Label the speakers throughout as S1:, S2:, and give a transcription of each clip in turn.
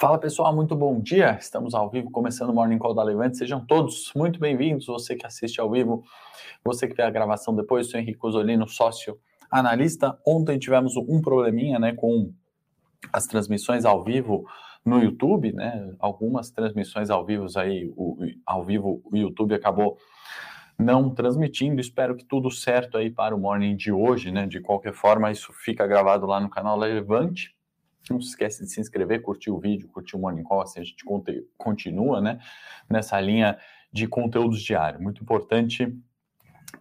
S1: Fala pessoal, muito bom dia. Estamos ao vivo, começando o Morning Call da Levante. Sejam todos muito bem-vindos. Você que assiste ao vivo, você que vê a gravação depois, sou Henrique Osolino, sócio analista. Ontem tivemos um probleminha, né, com as transmissões ao vivo no YouTube, né? Algumas transmissões ao vivo aí, o, ao vivo o YouTube acabou não transmitindo. Espero que tudo certo aí para o morning de hoje, né? De qualquer forma, isso fica gravado lá no canal Levante não se esquece de se inscrever, curtir o vídeo, curtir o Morning Call, assim a gente continua né, nessa linha de conteúdos diários. Muito importante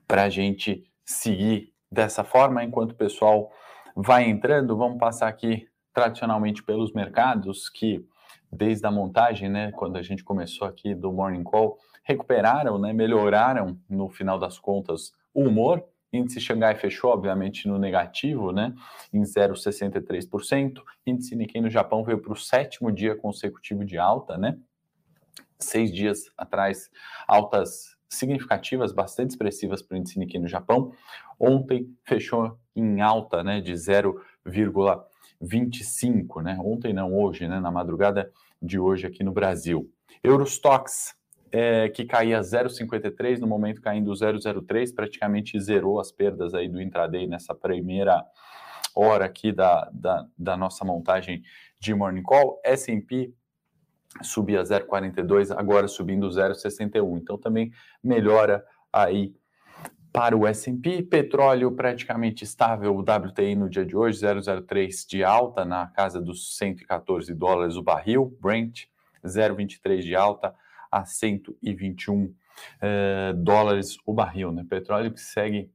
S1: para a gente seguir dessa forma. Enquanto o pessoal vai entrando, vamos passar aqui tradicionalmente pelos mercados que desde a montagem, né, quando a gente começou aqui do Morning Call, recuperaram, né, melhoraram no final das contas o humor Índice Xangai fechou, obviamente, no negativo, né, em 0,63%. Índice Nikkei no Japão veio para o sétimo dia consecutivo de alta, né? Seis dias atrás, altas significativas, bastante expressivas para o índice Nikkei no Japão. Ontem fechou em alta, né, de 0,25, né? Ontem não, hoje, né, na madrugada de hoje aqui no Brasil. Eurostox é, que caía 0,53, no momento caindo 0,03, praticamente zerou as perdas aí do intraday nessa primeira hora aqui da, da, da nossa montagem de Morning Call. S&P subia 0,42, agora subindo 0,61. Então também melhora aí para o S&P. Petróleo praticamente estável, o WTI no dia de hoje, 0,03 de alta, na casa dos 114 dólares o barril. Brent, 0,23 de alta, a 121 eh, dólares o barril, né? Petróleo que segue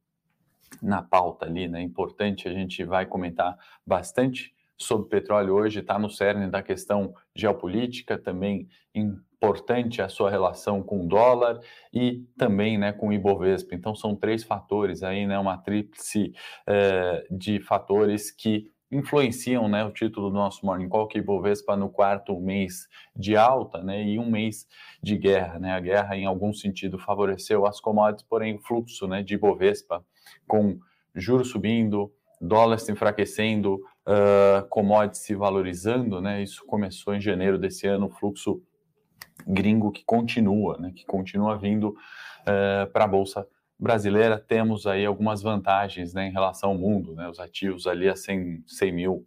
S1: na pauta ali, né? Importante, a gente vai comentar bastante sobre petróleo hoje, está no cerne da questão geopolítica, também importante a sua relação com o dólar e também né, com o Ibovespa. Então, são três fatores aí, né, uma tríplice eh, de fatores que influenciam né, o título do nosso Morning Call, que Ibovespa no quarto mês de alta né, e um mês de guerra. Né? A guerra, em algum sentido, favoreceu as commodities, porém o fluxo né, de Ibovespa, com juros subindo, dólar se enfraquecendo, uh, commodities se valorizando, né? isso começou em janeiro desse ano, o fluxo gringo que continua, né, que continua vindo uh, para a Bolsa brasileira temos aí algumas vantagens né, em relação ao mundo, né, os ativos ali a 100, 100 mil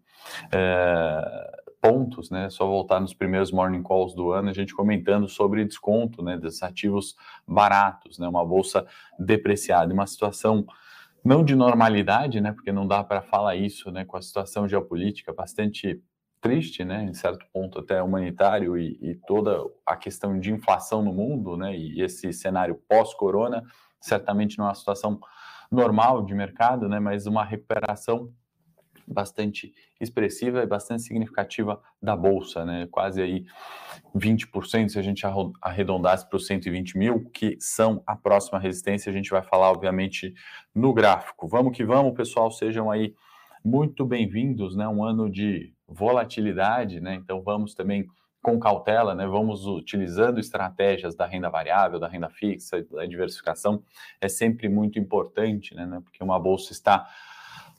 S1: é, pontos, né, só voltar nos primeiros morning calls do ano, a gente comentando sobre desconto né, desses ativos baratos, né, uma bolsa depreciada, uma situação não de normalidade, né, porque não dá para falar isso né, com a situação geopolítica bastante triste, né, em certo ponto até humanitário e, e toda a questão de inflação no mundo, né, e esse cenário pós-corona, certamente não é uma situação normal de mercado, né, mas uma recuperação bastante expressiva e bastante significativa da bolsa, né? Quase aí 20% se a gente arredondasse para os 120 mil, que são a próxima resistência. A gente vai falar, obviamente, no gráfico. Vamos que vamos, pessoal. Sejam aí muito bem-vindos, né? Um ano de volatilidade, né? Então vamos também com cautela, né? Vamos utilizando estratégias da renda variável, da renda fixa, da diversificação, é sempre muito importante, né? Porque uma bolsa está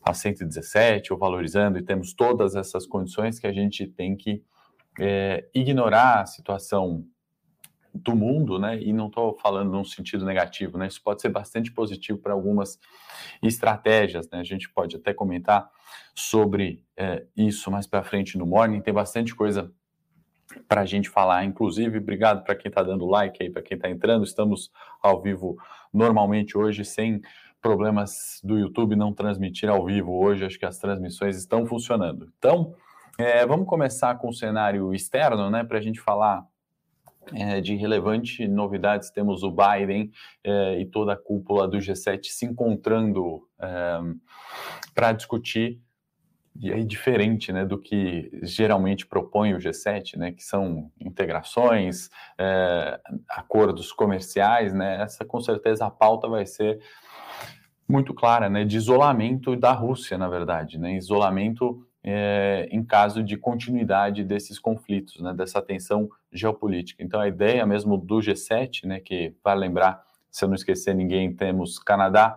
S1: a 117 ou valorizando e temos todas essas condições que a gente tem que é, ignorar a situação do mundo, né? E não estou falando num sentido negativo, né? Isso pode ser bastante positivo para algumas estratégias, né? A gente pode até comentar sobre é, isso mais para frente no morning. Tem bastante coisa para a gente falar. Inclusive, obrigado para quem está dando like aí, para quem está entrando. Estamos ao vivo normalmente hoje, sem problemas do YouTube não transmitir ao vivo hoje. Acho que as transmissões estão funcionando. Então, é, vamos começar com o cenário externo, né, para a gente falar é, de relevante novidades. Temos o Biden é, e toda a cúpula do G7 se encontrando é, para discutir e aí diferente né, do que geralmente propõe o G7, né, que são integrações, é, acordos comerciais, né, essa com certeza a pauta vai ser muito clara, né, de isolamento da Rússia, na verdade, né, isolamento é, em caso de continuidade desses conflitos, né, dessa tensão geopolítica. Então a ideia mesmo do G7, né, que vai lembrar, se eu não esquecer ninguém, temos Canadá,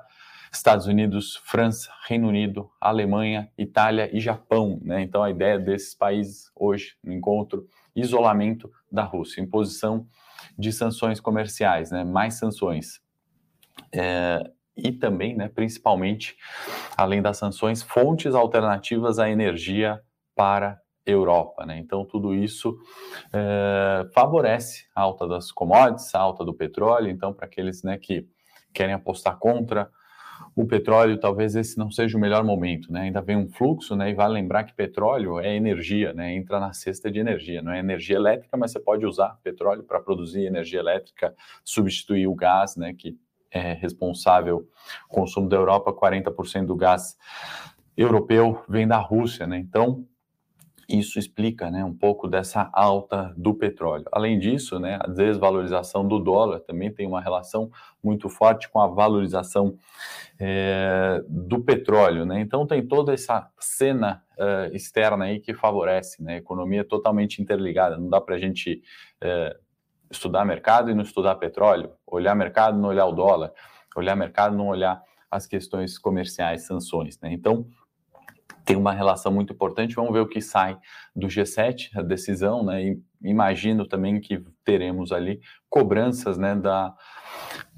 S1: Estados Unidos, França, Reino Unido, Alemanha, Itália e Japão. Né? Então, a ideia desses países hoje no encontro, isolamento da Rússia, imposição de sanções comerciais, né? mais sanções. É, e também, né, principalmente, além das sanções, fontes alternativas à energia para Europa. Né? Então, tudo isso é, favorece a alta das commodities, a alta do petróleo. Então, para aqueles né, que querem apostar contra o petróleo, talvez esse não seja o melhor momento. Né? Ainda vem um fluxo, né? e vale lembrar que petróleo é energia, né? entra na cesta de energia. Não é energia elétrica, mas você pode usar petróleo para produzir energia elétrica, substituir o gás, né? que é responsável, o consumo da Europa, 40% do gás europeu vem da Rússia. Né? Então, isso explica né, um pouco dessa alta do petróleo. Além disso, né, a desvalorização do dólar também tem uma relação muito forte com a valorização é, do petróleo. Né? Então tem toda essa cena uh, externa aí que favorece, né? a economia totalmente interligada, não dá para a gente uh, estudar mercado e não estudar petróleo, olhar mercado e não olhar o dólar, olhar mercado e não olhar as questões comerciais, sanções. Né? Então, tem uma relação muito importante. Vamos ver o que sai do G7, a decisão, né? E imagino também que teremos ali cobranças, né, da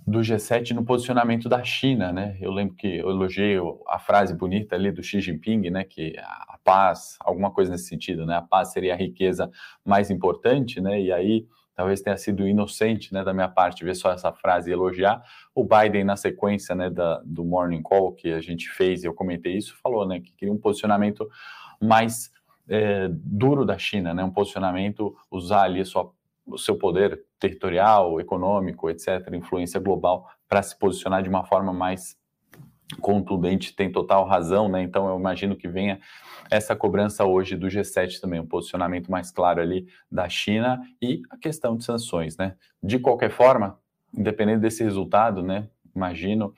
S1: do G7 no posicionamento da China, né? Eu lembro que eu elogiei a frase bonita ali do Xi Jinping, né, que a paz, alguma coisa nesse sentido, né? A paz seria a riqueza mais importante, né? E aí talvez tenha sido inocente né, da minha parte ver só essa frase e elogiar. O Biden, na sequência né, da, do Morning Call que a gente fez, eu comentei isso, falou né, que queria um posicionamento mais é, duro da China, né, um posicionamento, usar ali sua, o seu poder territorial, econômico, etc., influência global, para se posicionar de uma forma mais contundente, tem total razão, né? Então eu imagino que venha essa cobrança hoje do G7 também, um posicionamento mais claro ali da China e a questão de sanções, né? De qualquer forma, independente desse resultado, né? Imagino,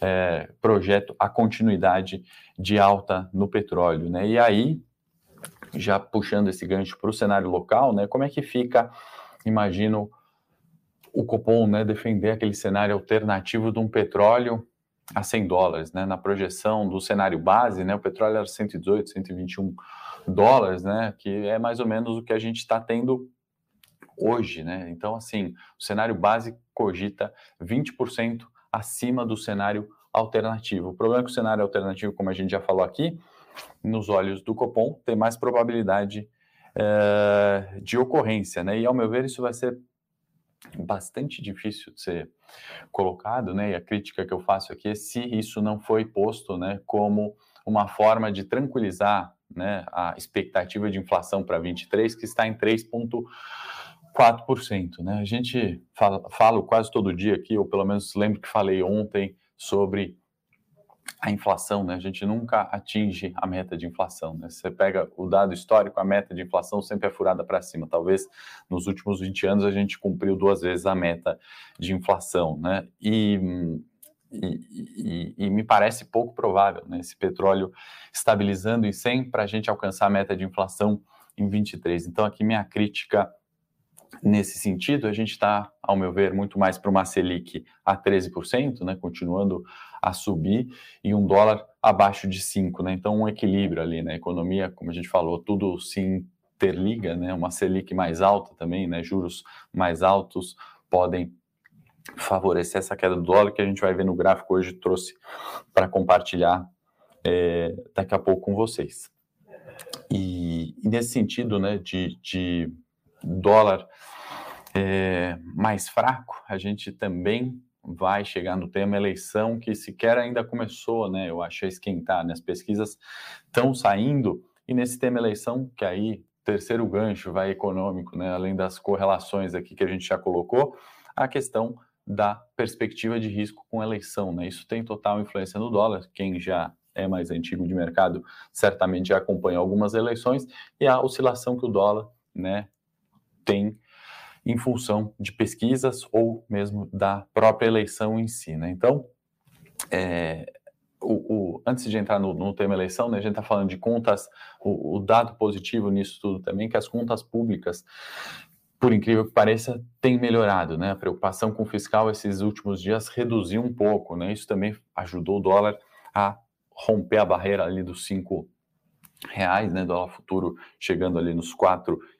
S1: é, projeto a continuidade de alta no petróleo, né? E aí, já puxando esse gancho para o cenário local, né? Como é que fica, imagino, o Copom, né? Defender aquele cenário alternativo de um petróleo a 100 dólares, né? Na projeção do cenário base, né? O petróleo era 118, 121 dólares, né? Que é mais ou menos o que a gente está tendo hoje, né? Então, assim, o cenário base cogita 20% acima do cenário alternativo. O problema é que o cenário alternativo, como a gente já falou aqui, nos olhos do Copom, tem mais probabilidade é, de ocorrência, né? E ao meu ver, isso vai ser bastante difícil de ser colocado, né? E a crítica que eu faço aqui é se isso não foi posto, né, como uma forma de tranquilizar, né, a expectativa de inflação para 23 que está em 3,4%, né? A gente fala, quase todo dia aqui, ou pelo menos lembro que falei ontem sobre a inflação, né? A gente nunca atinge a meta de inflação, né? Você pega o dado histórico, a meta de inflação sempre é furada para cima. Talvez nos últimos 20 anos a gente cumpriu duas vezes a meta de inflação, né? E, e, e, e me parece pouco provável, né? Esse petróleo estabilizando em 100 para a gente alcançar a meta de inflação em 23. Então aqui minha crítica Nesse sentido, a gente está, ao meu ver, muito mais para uma Selic a 13%, né, continuando a subir, e um dólar abaixo de 5%. Né, então, um equilíbrio ali na né, economia, como a gente falou, tudo se interliga, né, uma Selic mais alta também, né, juros mais altos podem favorecer essa queda do dólar, que a gente vai ver no gráfico hoje, trouxe para compartilhar é, daqui a pouco com vocês. E, e nesse sentido, né, de, de dólar é, mais fraco, a gente também vai chegar no tema eleição que sequer ainda começou, né? Eu acho a esquentar, né? As pesquisas estão saindo e nesse tema eleição, que aí terceiro gancho vai econômico, né? Além das correlações aqui que a gente já colocou, a questão da perspectiva de risco com eleição, né? Isso tem total influência no dólar. Quem já é mais antigo de mercado certamente já acompanha algumas eleições e a oscilação que o dólar, né, tem em função de pesquisas ou mesmo da própria eleição em si. Né? Então, é, o, o, antes de entrar no, no, tema eleição, né, a gente está falando de contas, o, o, dado positivo nisso tudo também, que as contas públicas por incrível que pareça, tem melhorado, né? A preocupação com o fiscal esses últimos dias reduziu um pouco, né? Isso também ajudou o dólar a romper a barreira ali dos cinco reais, né? Dólar futuro chegando ali nos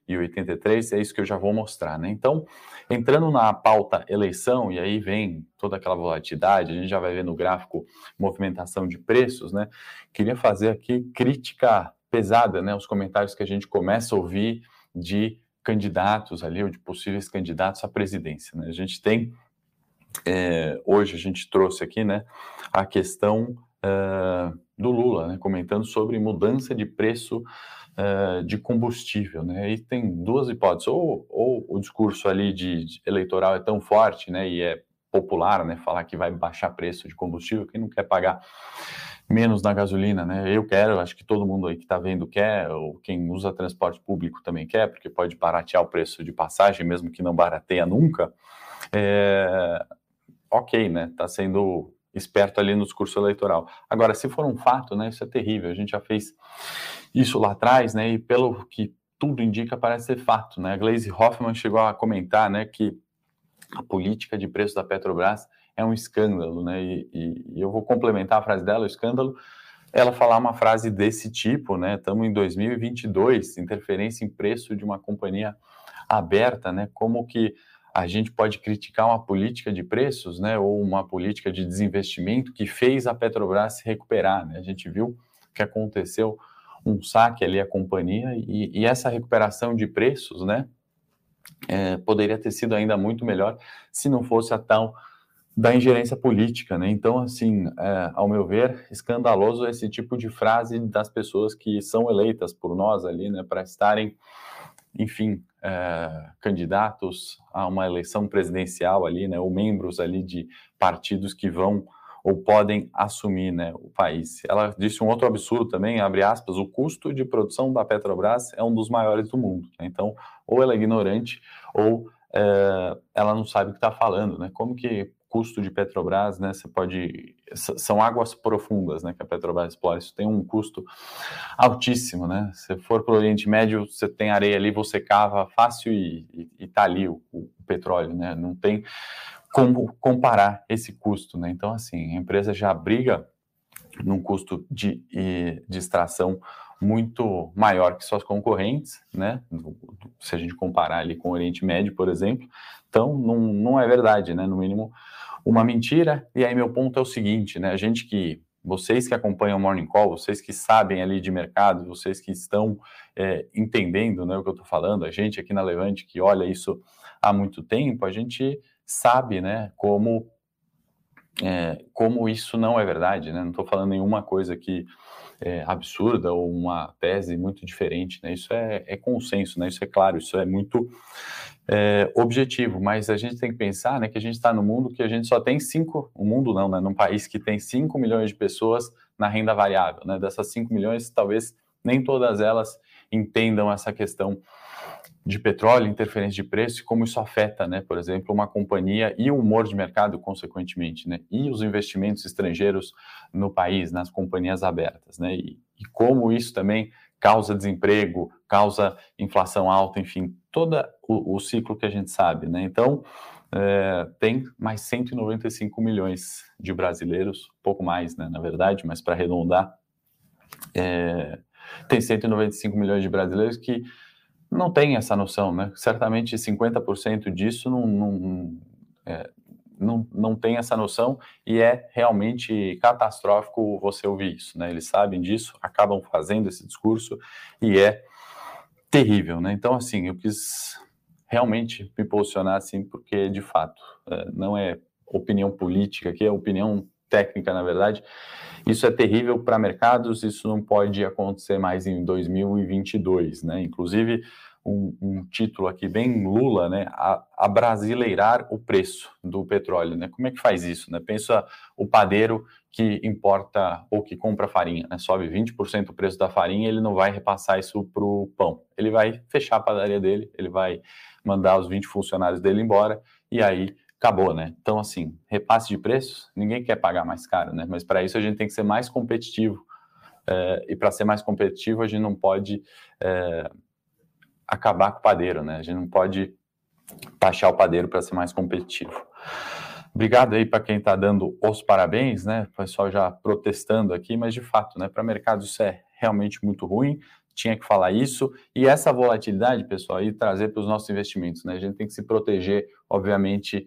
S1: 4,83, é isso que eu já vou mostrar, né? Então, entrando na pauta eleição, e aí vem toda aquela volatilidade, a gente já vai ver no gráfico movimentação de preços, né? Queria fazer aqui crítica pesada, né? Os comentários que a gente começa a ouvir de candidatos ali, ou de possíveis candidatos à presidência. Né? A gente tem, é, hoje a gente trouxe aqui, né, a questão uh, do Lula, né, comentando sobre mudança de preço uh, de combustível, né, e tem duas hipóteses, ou, ou o discurso ali de, de, eleitoral é tão forte, né, e é popular, né, falar que vai baixar preço de combustível, quem não quer pagar menos na gasolina, né? Eu quero, acho que todo mundo aí que está vendo quer, ou quem usa transporte público também quer, porque pode baratear o preço de passagem, mesmo que não barateia nunca. É... Ok, né? Está sendo esperto ali no discurso eleitoral. Agora, se for um fato, né? Isso é terrível. A gente já fez isso lá atrás, né? E pelo que tudo indica, parece ser fato, né? A Glaze Hoffman chegou a comentar, né? Que a política de preço da Petrobras é um escândalo, né? E, e, e, eu vou complementar a frase dela, o escândalo, ela falar uma frase desse tipo, né? Estamos em 2022, interferência em preço de uma companhia aberta, né? Como que a gente pode criticar uma política de preços, né? Ou uma política de desinvestimento que fez a Petrobras se recuperar, né? A gente viu que aconteceu um saque ali à companhia e, e essa recuperação de preços, né? É, poderia ter sido ainda muito melhor se não fosse a tal da ingerência política, né? Então, assim, é, ao meu ver, escandaloso esse tipo de frase das pessoas que são eleitas por nós ali, né, para estarem, enfim, é, candidatos a uma eleição presidencial ali, né, ou membros ali de partidos que vão ou podem assumir, né, o país. Ela disse um outro absurdo também, abre aspas, o custo de produção da Petrobras é um dos maiores do mundo. Né? Então, ou ela é ignorante ou é, ela não sabe o que está falando, né? Como que custo de Petrobras, né? Você pode. São águas profundas, né? Que a Petrobras explora. Isso tem um custo altíssimo, né? Se for para o Oriente Médio, você tem areia ali, você cava fácil e, está ali o, o, petróleo, né? Não tem como comparar esse custo, né? Então, assim, a empresa já briga num custo de, de extração muito maior que suas concorrentes, né? Se a gente comparar ali com o Oriente Médio, por exemplo. Então, não, não é verdade, né? No mínimo, uma mentira. E aí meu ponto é o seguinte, né? A gente que vocês que acompanham o Morning Call, vocês que sabem ali de mercado, vocês que estão é, entendendo né, o que eu estou falando, a gente aqui na Levante que olha isso há muito tempo, a gente sabe né, como, é, como isso não é verdade. Né? Não estou falando nenhuma coisa que é, absurda ou uma tese muito diferente. Né? Isso é, é consenso, né? isso é claro, isso é muito é, objetivo, mas a gente tem que pensar né, que a gente está no mundo que a gente só tem cinco, o mundo não, né, num país que tem 5 milhões de pessoas na renda variável. Né, dessas 5 milhões, talvez nem todas elas entendam essa questão de petróleo, interferência de preço e como isso afeta, né, por exemplo, uma companhia e o humor de mercado, consequentemente, né, e os investimentos estrangeiros no país, nas companhias abertas, né, e, e como isso também causa desemprego, causa inflação alta, enfim, todo o, o ciclo que a gente sabe, né? Então, é, tem mais 195 milhões de brasileiros, pouco mais, né, na verdade, mas para arredondar, é, tem 195 milhões de brasileiros que não têm essa noção, né? Certamente 50% disso não, não, é, não, não tem essa noção e é realmente catastrófico você ouvir isso, né? Eles sabem disso, acabam fazendo esse discurso e é terrível, né? Então, assim, eu quis realmente me posicionar assim, porque de fato é, não é opinião política aqui, é opinião técnica, na verdade. Isso é terrível para mercados, isso não pode acontecer mais em 2022, né? Inclusive, um, um, título aqui bem Lula, né, a, a, brasileirar o preço do petróleo, né? Como é que faz isso, né? Pensa o padeiro que importa ou que compra farinha, né? Sobe 20% o preço da farinha, ele não vai repassar isso para o pão. Ele vai fechar a padaria dele, ele vai mandar os 20 funcionários dele embora e aí acabou, né? Então, assim, repasse de preços, ninguém quer pagar mais caro, né? Mas para isso a gente tem que ser mais competitivo. É, e para ser mais competitivo, a gente não pode é, acabar com o padeiro, né? A gente não pode taxar o padeiro para ser mais competitivo. Obrigado aí para quem está dando os parabéns, né? O pessoal já protestando aqui, mas de fato, né? Para mercado isso é realmente muito ruim. Tinha que falar isso e essa volatilidade, pessoal, e trazer para os nossos investimentos, né? A gente tem que se proteger, obviamente,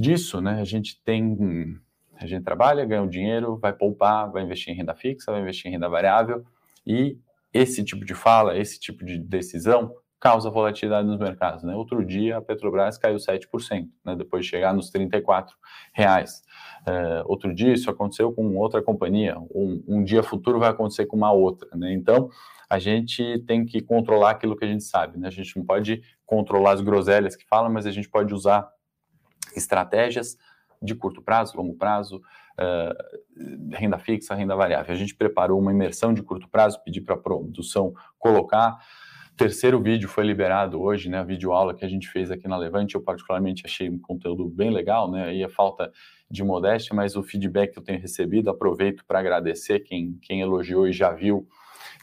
S1: disso, né? A gente tem, a gente trabalha, ganha um dinheiro, vai poupar, vai investir em renda fixa, vai investir em renda variável e esse tipo de fala, esse tipo de decisão causa volatilidade nos mercados. Né? Outro dia a Petrobras caiu 7%, né? depois de chegar nos 34 reais. É, outro dia isso aconteceu com outra companhia, um, um, dia futuro vai acontecer com uma outra. Né? Então a gente tem que controlar aquilo que a gente sabe. Né? A gente não pode controlar as groselhas que falam, mas a gente pode usar estratégias de curto prazo, longo prazo, uh, renda fixa, renda variável. A gente preparou uma imersão de curto prazo, pedi para a produção colocar terceiro vídeo foi liberado hoje, né? A videoaula que a gente fez aqui na Levante, eu particularmente achei um conteúdo bem legal, né? Aí a falta de modéstia, mas o feedback que eu tenho recebido, aproveito para agradecer quem, quem elogiou e já viu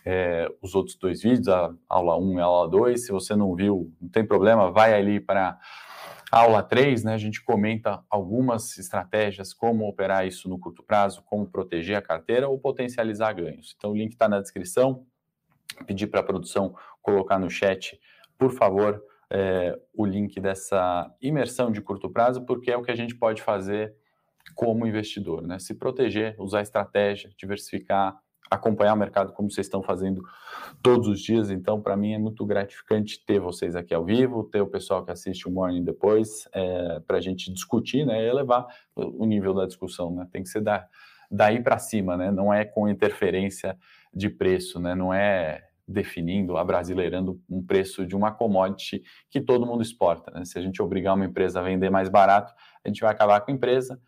S1: é, os outros dois vídeos, a aula 1 e a aula 2. Se você não viu, não tem problema, vai ali para aula 3, né? A gente comenta algumas estratégias, como operar isso no curto prazo, como proteger a carteira ou potencializar ganhos. Então o link está na descrição pedir para a produção colocar no chat, por favor, é, o link dessa imersão de curto prazo, porque é o que a gente pode fazer como investidor, né? Se proteger, usar estratégia, diversificar, acompanhar o mercado como vocês estão fazendo todos os dias. Então, para mim é muito gratificante ter vocês aqui ao vivo, ter o pessoal que assiste o Morning depois, é, para a gente discutir, né? E elevar o nível da discussão, né? Tem que ser da, daí para cima, né? Não é com interferência de preço, né? Não é definindo, abrasileirando um preço de uma commodity que todo mundo exporta. Né? Se a gente obrigar uma empresa a vender mais barato, a gente vai acabar com a empresa.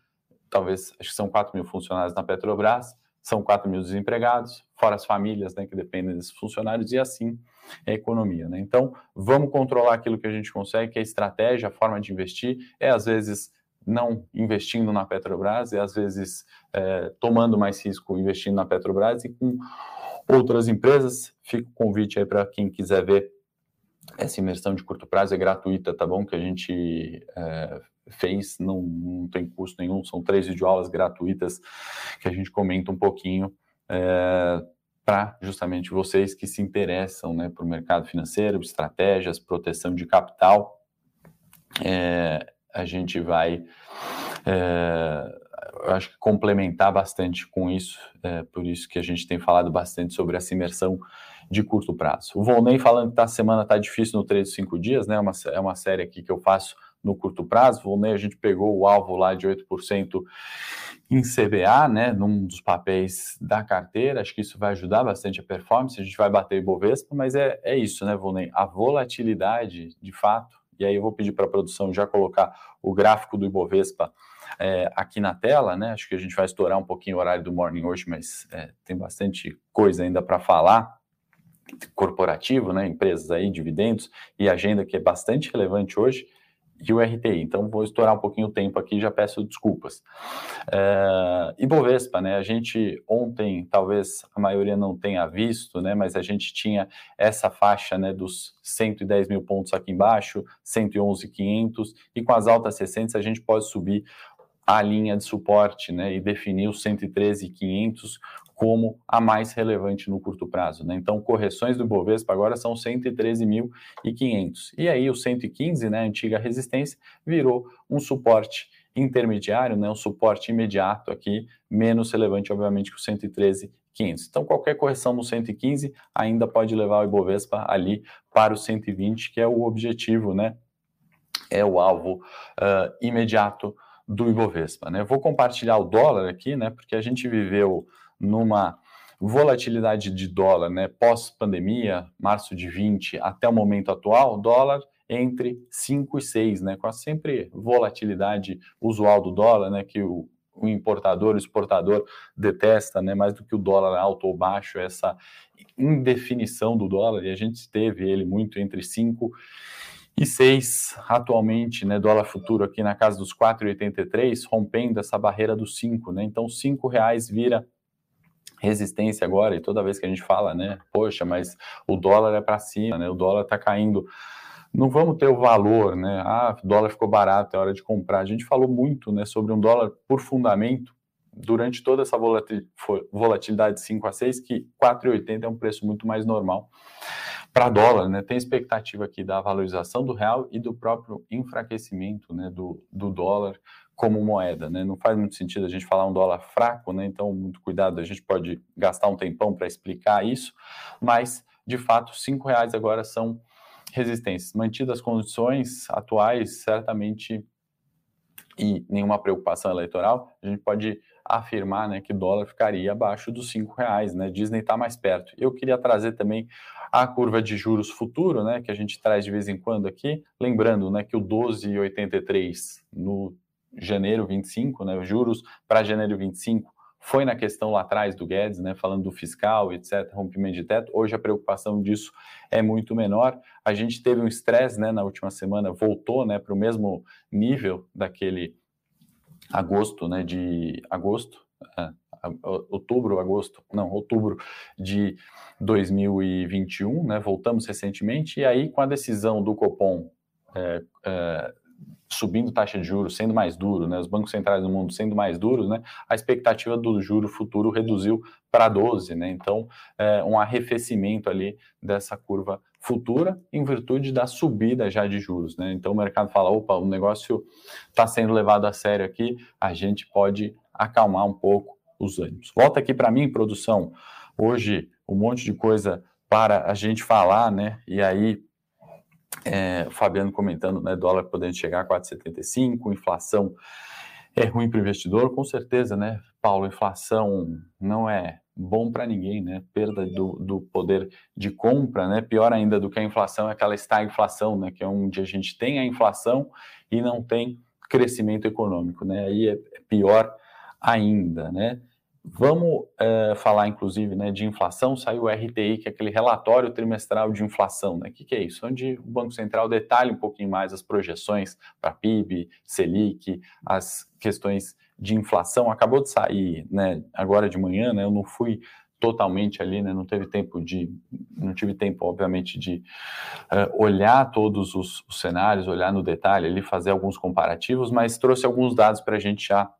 S1: Talvez, acho que são 4 mil funcionários na Petrobras, são 4 mil desempregados, fora as famílias né, que dependem desses funcionários, e assim é a economia. Né? Então, vamos controlar aquilo que a gente consegue, que é a estratégia, a forma de investir, é às vezes não investindo na Petrobras, e às vezes é, tomando mais risco investindo na Petrobras e com outras empresas. Fica o convite aí para quem quiser ver essa imersão de curto prazo, é gratuita, tá bom? Que a gente é, fez, não, não tem custo nenhum, são três videoaulas gratuitas que a gente comenta um pouquinho é, para justamente vocês que se interessam né, para o mercado financeiro, estratégias, proteção de capital. É, a gente vai é, eu acho que complementar bastante com isso, é por isso que a gente tem falado bastante sobre essa imersão de curto prazo. O Volney falando que tá, a semana está difícil no 3 de 5 dias, né? É uma, é uma série aqui que eu faço no curto prazo. Volney, a gente pegou o alvo lá de 8% em CBA, né? Num dos papéis da carteira. Acho que isso vai ajudar bastante a performance. A gente vai bater Ibovespa, mas é, é isso, né, Volney? A volatilidade, de fato, e aí eu vou pedir para a produção já colocar o gráfico do Ibovespa é, aqui na tela, né? Acho que a gente vai estourar um pouquinho o horário do morning hoje, mas é, tem bastante coisa ainda para falar. Corporativo, né? Empresas aí, dividendos e agenda que é bastante relevante hoje e o RTI. Então, vou estourar um pouquinho o tempo aqui, já peço desculpas. É, Ibovespa, né? A gente ontem, talvez a maioria não tenha visto, né? Mas a gente tinha essa faixa, né? Dos 110 mil pontos aqui embaixo, 111,500 e com as altas recentes a gente pode subir a linha de suporte né, e definir os 113,500 como a mais relevante no curto prazo. Né? Então, correções do Bovespa agora são 113.500. E aí o 115, né, antiga resistência, virou um suporte intermediário, né, um suporte imediato aqui, menos relevante, obviamente, que o 113.500. Então, qualquer correção no 115 ainda pode levar o Ibovespa ali para o 120, que é o objetivo, né? É o alvo uh, imediato do Ibovespa. Né? vou compartilhar o dólar aqui, né? Porque a gente viveu numa volatilidade de dólar, né? Pós-pandemia, março de 20 até o momento atual, dólar entre 5 e 6, né? Com a sempre volatilidade usual do dólar, né? Que o, o importador, o exportador detesta, né? Mais do que o dólar alto ou baixo, essa indefinição do dólar, e a gente teve ele muito entre 5 e 6 atualmente, né, dólar futuro aqui na casa dos 4,83, rompendo essa barreira dos 5, né? Então, 5 reais vira resistência agora, e toda vez que a gente fala, né, poxa, mas o dólar é para cima, né? O dólar está caindo não vamos ter o valor, né? Ah, o dólar ficou barato, é hora de comprar. A gente falou muito, né, sobre um dólar por fundamento durante toda essa volatilidade de 5 a 6, que 4,80 é um preço muito mais normal para dólar, né? Tem expectativa aqui da valorização do real e do próprio enfraquecimento, né, do, do dólar como moeda, né? Não faz muito sentido a gente falar um dólar fraco, né? Então, muito cuidado, a gente pode gastar um tempão para explicar isso, mas de fato, cinco reais agora são resistências. Mantidas as condições atuais, certamente e nenhuma preocupação eleitoral, a gente pode afirmar né, que o dólar ficaria abaixo dos cinco reais, né? Disney está mais perto. Eu queria trazer também a curva de juros futuro, né, que a gente traz de vez em quando aqui, lembrando, né, que o 12,83 no janeiro 25, né, juros para janeiro 25 foi na questão lá atrás do Guedes, né, falando do fiscal, etc., rompimento de teto. Hoje a preocupação disso é muito menor. A gente teve um estresse, né, na última semana, voltou, né, para o mesmo nível daquele agosto, né, de agosto, é, outubro, agosto, não, outubro de 2021, né, voltamos recentemente, e aí com a decisão do Copom é, é, subindo taxa de juros, sendo mais duro, né, os bancos centrais do mundo sendo mais duros, né, a expectativa do juro futuro reduziu para 12, né, então é, um arrefecimento ali dessa curva futura em virtude da subida já de juros, né, então o mercado fala, opa, o negócio está sendo levado a sério aqui, a gente pode acalmar um pouco os ânimos. Volta aqui para mim, produção, hoje um monte de coisa para a gente falar, né, e aí é, Fabiano comentando, né, dólar podendo chegar a 4,75, inflação é ruim para o investidor, com certeza, né, Paulo, inflação não é bom para ninguém, né, perda do, do poder de compra, né, pior ainda do que a inflação é aquela estagflação, né, que é onde a gente tem a inflação e não tem crescimento econômico, né, aí é, é pior ainda, né, Vamos é, falar, inclusive, né, de inflação. Saiu o RTI, que é aquele relatório trimestral de inflação. Né? O que, que é isso? Onde o Banco Central detalha um pouquinho mais as projeções para PIB, Selic, as questões de inflação. Acabou de sair né, agora de manhã, né, eu não fui totalmente ali, né, não teve tempo de, não tive tempo, obviamente, de uh, olhar todos os, os cenários, olhar no detalhe ali, fazer alguns comparativos, mas trouxe alguns dados para a gente já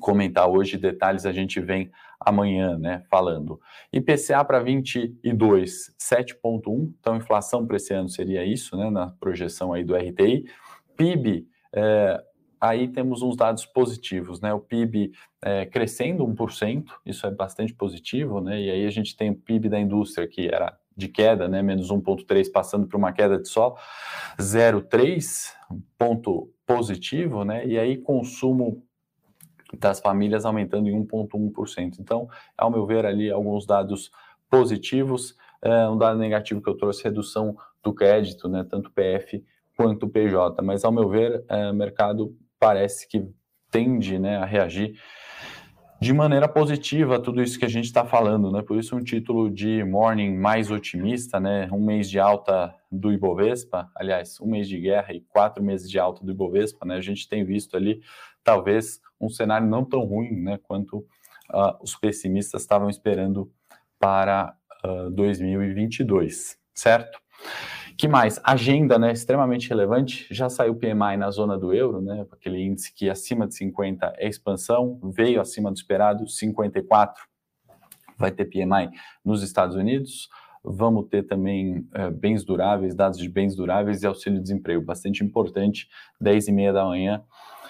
S1: comentar hoje detalhes a gente vem amanhã, né, falando. IPCA para 22, 7.1, então inflação para esse ano seria isso, né, na projeção aí do RTI. PIB, é, aí temos uns dados positivos, né, o PIB é, crescendo 1%, isso é bastante positivo, né, e aí a gente tem o PIB da indústria que era de queda, né, menos 1,3, passando para uma queda de só 0,3, ponto positivo, né, e aí consumo das famílias aumentando em 1,1%. Então, ao meu ver, ali alguns dados positivos. É, um dado negativo que eu trouxe, redução do crédito, né, tanto PF quanto PJ. Mas, ao meu ver, é, o mercado parece que tende né, a reagir de maneira positiva a tudo isso que a gente está falando, né? Por isso um título de morning mais otimista, né? Um mês de alta do Ibovespa, aliás, um mês de guerra e quatro meses de alta do Ibovespa, né? A gente tem visto ali talvez um cenário não tão ruim né, quanto uh, os pessimistas estavam esperando para uh, ah, 2022, certo? Que mais? Agenda, né, extremamente relevante. Já saiu o PMI na zona do euro, né, aquele índice que acima de 50 é expansão, veio acima do esperado, 54 vai ter PMI nos Estados Unidos. Vamos ter também uh, bens duráveis, dados de bens duráveis e auxílio-desemprego, bastante importante, 10 e meia da manhã.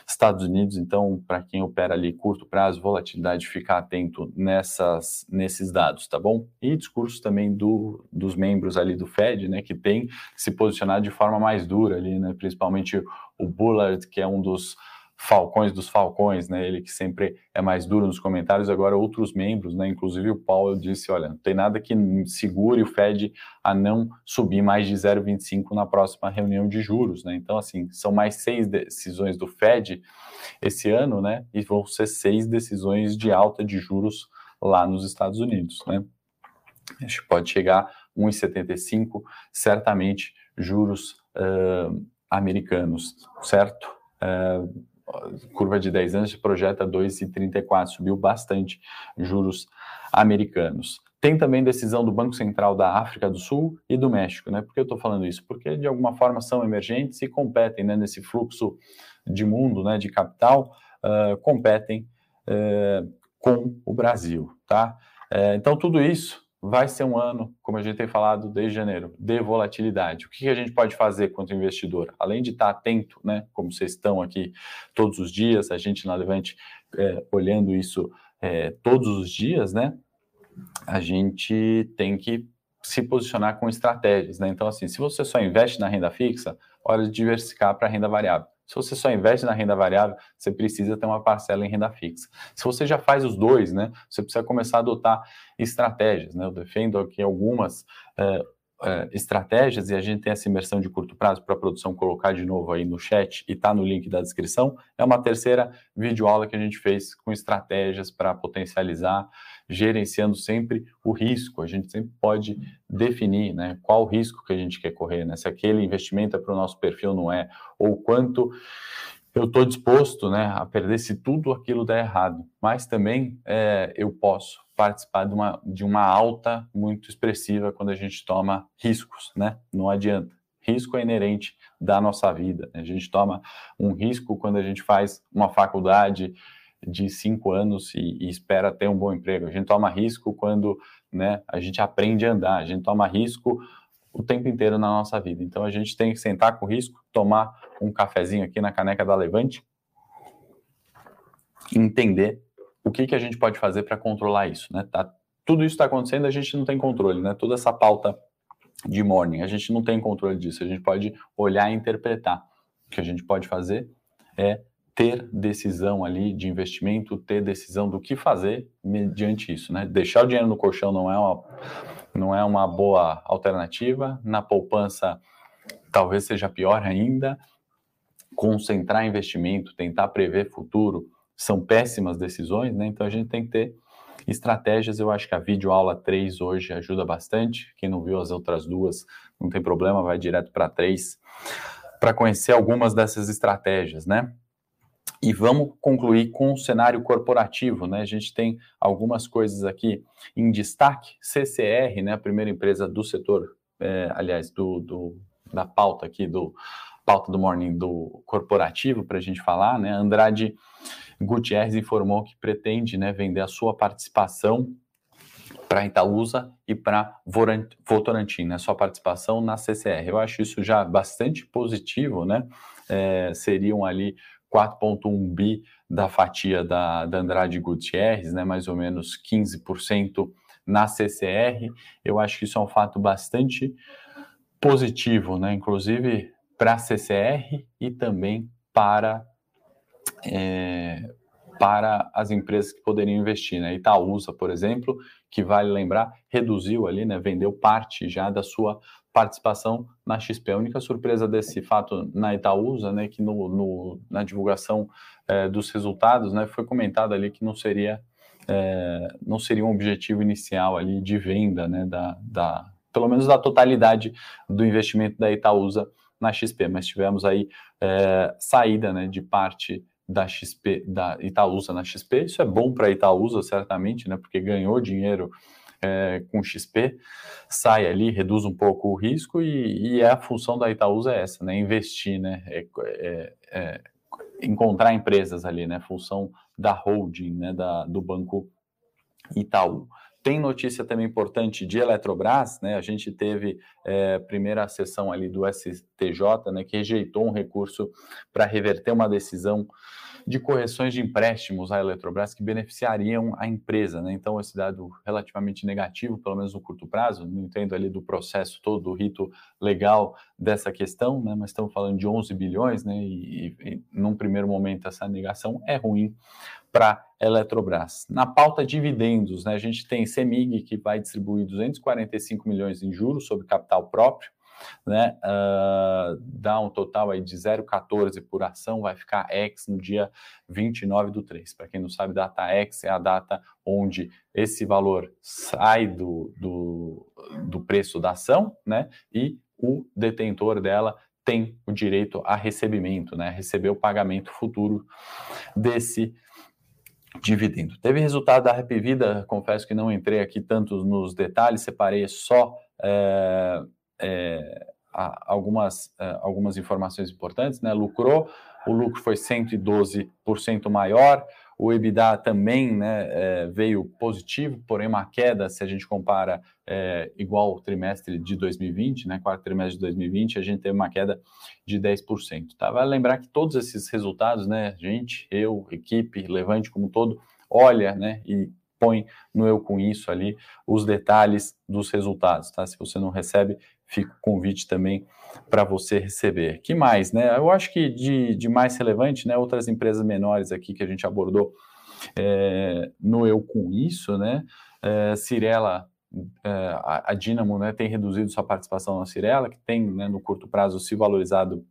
S1: Estados Unidos, então, para quem opera ali curto prazo, volatilidade, ficar atento nessas, nesses dados, tá bom? E discursos também do, dos membros ali do Fed, né, que tem se posicionado de forma mais dura ali, né, principalmente o Bullard, que é um dos falcões dos falcões, né? Ele que sempre é mais duro nos comentários, agora outros membros, né? Inclusive o Paulo disse, olha, não tem nada que segure o Fed a não subir mais de 0,25 na próxima reunião de juros, né? Então, assim, são mais seis decisões do Fed esse ano, né? E vão ser seis decisões de alta de juros lá nos Estados Unidos, né? Acho que pode chegar a 1,75, certamente juros uh, americanos, certo? Uh, curva de 10 anos projeta 2,34, subiu bastante juros americanos. Tem também decisão do Banco Central da África do Sul e do México, né? Por que eu estou falando isso? Porque de alguma forma são emergentes e competem né, nesse fluxo de mundo, né, de capital, uh, competem uh, com o Brasil, tá? Uh, então tudo isso vai ser um ano, como a gente tem falado desde janeiro, de volatilidade. O que a gente pode fazer quanto investidor? Além de estar atento, né, como vocês estão aqui todos os dias, a gente na Levante é, olhando isso é, todos os dias, né? a gente tem que se posicionar com estratégias, né? Então, assim, se você só investe na renda fixa, hora de diversificar para renda variável. Se você só investe na renda variável, você precisa ter uma parcela em renda fixa. Se você já faz os dois, né? Você precisa começar a adotar estratégias, né? Eu defendo aqui algumas é, é, estratégias e a gente tem essa imersão de curto prazo para a produção colocar de novo aí no chat e está no link da descrição. É uma terceira videoaula que a gente fez com estratégias para potencializar gerenciando sempre o risco. A gente sempre pode definir né, qual o risco que a gente quer correr, né? se aquele investimento é para o nosso perfil não é, ou quanto eu estou disposto né, a perder se tudo aquilo der errado. Mas também é, eu posso participar de uma, de uma alta muito expressiva quando a gente toma riscos, né? Não adianta. Risco é inerente da nossa vida. Né? A gente toma um risco quando a gente faz uma faculdade, de cinco anos e, e, espera ter um bom emprego. A gente toma risco quando né, a gente aprende a andar, a gente toma risco o tempo inteiro na nossa vida. Então a gente tem que sentar com risco, tomar um cafezinho aqui na caneca da Levante entender o que, que a gente pode fazer para controlar isso. Né? Tá, tudo isso está acontecendo, a gente não tem controle, né? Toda essa pauta de morning, a gente não tem controle disso, a gente pode olhar e interpretar. O que a gente pode fazer é ter decisão ali de investimento, ter decisão do que fazer mediante isso, né? Deixar o dinheiro no colchão não é uma, não é uma boa alternativa, na poupança talvez seja pior ainda. Concentrar investimento, tentar prever futuro, são péssimas decisões, né? Então a gente tem que ter estratégias. Eu acho que a videoaula 3 hoje ajuda bastante. Quem não viu as outras duas, não tem problema, vai direto para 3 para conhecer algumas dessas estratégias, né? E vamos concluir com o cenário corporativo, né? A gente tem algumas coisas aqui em destaque. CCR, né? A primeira empresa do setor, é, aliás, do, do, da pauta aqui, do pauta do morning do corporativo, para a gente falar, né? Andrade Gutierrez informou que pretende né, vender a sua participação para Itaúsa e para Votorantim, né? Sua participação na CCR. Eu acho isso já bastante positivo, né? É, seriam ali 4,1 bi da fatia da, da Andrade Gutierrez, né, mais ou menos 15% na CCR. Eu acho que isso é um fato bastante positivo, né, inclusive para a CCR e também para, é, para as empresas que poderiam investir. Né? Itaúsa, por exemplo, que vale lembrar, reduziu ali, né, vendeu parte já da sua participação na XP. A única surpresa desse fato na Itaúsa, né, que no, no na divulgação é, dos resultados, né, foi comentado ali que não seria é, não seria um objetivo inicial ali de venda, né, da, da pelo menos da totalidade do investimento da Itaúsa na XP, mas tivemos aí é, saída, né, de parte da XP, da Itaúsa na XP. Isso é bom para a Itaúsa, certamente, né, porque ganhou dinheiro é, com XP, sai ali, reduz um pouco o risco e, e é a função da Itaúsa é essa, né? Investir, né? É, é, é, encontrar empresas ali, né? Função da holding, né? Da, do banco Itaú. Tem notícia também importante de Eletrobras, né? A gente teve é, primeira sessão ali do STJ, né? Que rejeitou um recurso para reverter uma decisão de correções de empréstimos à Eletrobras que beneficiariam a empresa. Né? Então, esse dado relativamente negativo, pelo menos no curto prazo, não entendo ali do processo todo, do rito legal dessa questão, né? mas estamos falando de 11 bilhões, né? e, e, e num primeiro momento essa negação é ruim para a Eletrobras. Na pauta dividendos, né, a gente tem CEMIG, que vai distribuir 245 milhões em juros sobre capital próprio, né, uh, dá um total aí de 0,14 por ação, vai ficar X no dia 29 do 3. Para quem não sabe, data X é a data onde esse valor sai do, do, do preço da ação, né, e o detentor dela tem o direito a recebimento, né, receber o pagamento futuro desse dividendo. Teve resultado da Happy Vida, confesso que não entrei aqui tanto nos detalhes, separei só é, é, algumas, é, algumas informações importantes, né? Lucrou, o lucro foi 112% maior, o EBITDA também né, é, veio positivo, porém uma queda, se a gente compara é, igual ao trimestre de 2020, né, quarto trimestre de 2020, a gente teve uma queda de 10%. Tá? Vale lembrar que todos esses resultados, né, gente, eu, equipe, Levante como todo, olha né, e põe no Eu Com Isso ali os detalhes dos resultados. Tá? Se você não recebe, fica o convite também para você receber. Que mais, né? Eu acho que de, de mais relevante, né? Outras empresas menores aqui que a gente abordou é, no Eu Com Isso, né? É, Cirela, é, a, Dynamo, né, tem reduzido sua participação na Cirela, que tem, né, no curto prazo, se valorizado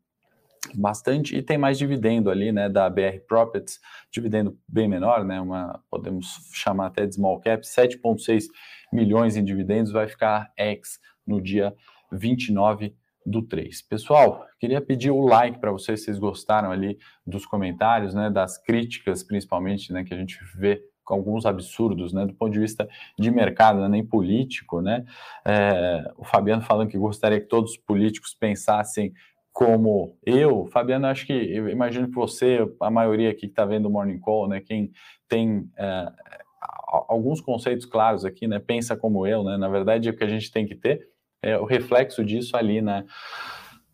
S1: bastante e tem mais dividendo ali, né, da BR Properties, dividendo bem menor, né, uma, podemos chamar até de small cap, 7,6 milhões em dividendos, vai ficar ex no dia 29 do 3. Pessoal, queria pedir o like para vocês, vocês gostaram ali dos comentários, né, das críticas, principalmente, né, que a gente vê com alguns absurdos, né, do ponto de vista de mercado, né, nem político, né, é, o Fabiano falando que gostaria que todos os políticos pensassem como eu, Fabiano, acho que, eu imagino que você, a maioria aqui que está vendo o Morning Call, né, quem tem é, alguns conceitos claros aqui, né, pensa como eu, né, na verdade, o que a gente tem que ter é o reflexo disso ali, né?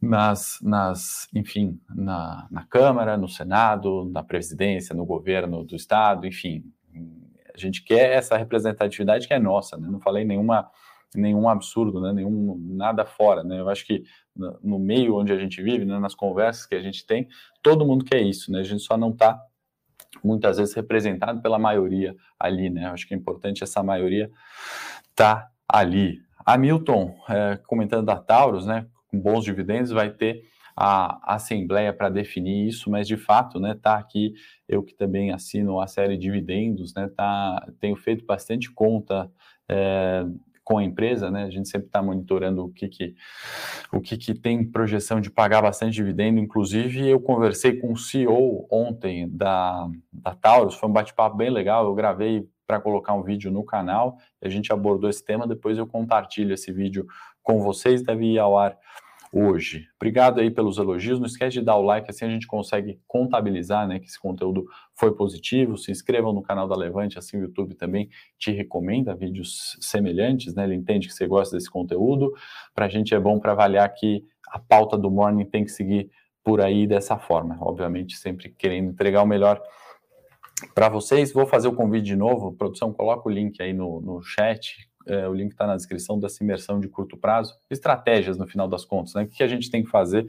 S1: Nas, nas enfim, na, na Câmara, no Senado, na presidência, no governo do Estado, enfim. A gente quer essa representatividade que é nossa, né? Não falei nenhuma, nenhum absurdo, né? Nenhum, nada fora, né? Eu acho que no meio onde a gente vive, né? nas conversas que a gente tem, todo mundo quer isso, né? A gente só não está muitas vezes representado pela maioria ali, né? Acho que é importante essa maioria tá ali. Hamilton, é, comentando da Taurus, né, com bons dividendos, vai ter a assembleia para definir isso, mas de fato, né, tá aqui eu que também assino a série dividendos, né, tá, tenho feito bastante conta é, com a empresa, né, a gente sempre está monitorando o que que, o que que tem projeção de pagar bastante dividendo, inclusive eu conversei com o CEO ontem da, da Taurus, foi um bate-papo bem legal, eu gravei para colocar um vídeo no canal. A gente abordou esse tema, depois eu compartilho esse vídeo com vocês, deve ir ao ar hoje. Obrigado aí pelos elogios. Não esquece de dar o like, assim a gente consegue contabilizar, né, que esse conteúdo foi positivo. Se inscrevam no canal da Levante, assim o YouTube também te recomenda vídeos semelhantes, né? Ele entende que você gosta desse conteúdo. Para a gente é bom para avaliar que a pauta do Morning tem que seguir por aí dessa forma. Obviamente, sempre querendo entregar o melhor para vocês. Vou fazer o convite de novo. Produção, coloca o link aí no, no chat. É, o link está na descrição dessa imersão de curto prazo. Estratégias, no final das contas, né? O que a gente tem que fazer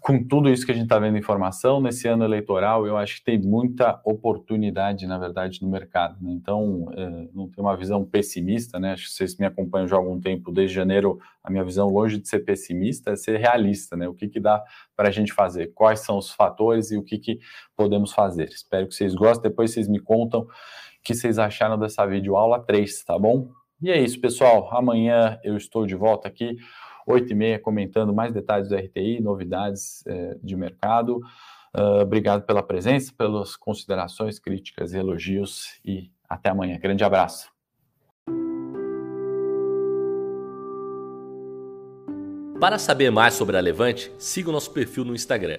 S1: com tudo isso que a gente está vendo informação, nesse ano eleitoral, eu acho que tem muita oportunidade, na verdade, no mercado. Né? Então, é, não tem uma visão pessimista, né? Acho que vocês me acompanham já há algum tempo, desde janeiro, a minha visão, longe de ser pessimista, é ser realista, né? O que, que dá para a gente fazer? Quais são os fatores e o que, que podemos fazer? Espero que vocês gostem, depois vocês me contam o que vocês acharam dessa videoaula 3, tá bom? E é isso, pessoal. Amanhã eu estou de volta aqui 8 e meia, comentando mais detalhes do RTI, novidades é, de mercado. Uh, obrigado pela presença, pelas considerações, críticas e elogios e até amanhã. Grande abraço.
S2: Para saber mais sobre a Levante, siga o nosso perfil no Instagram,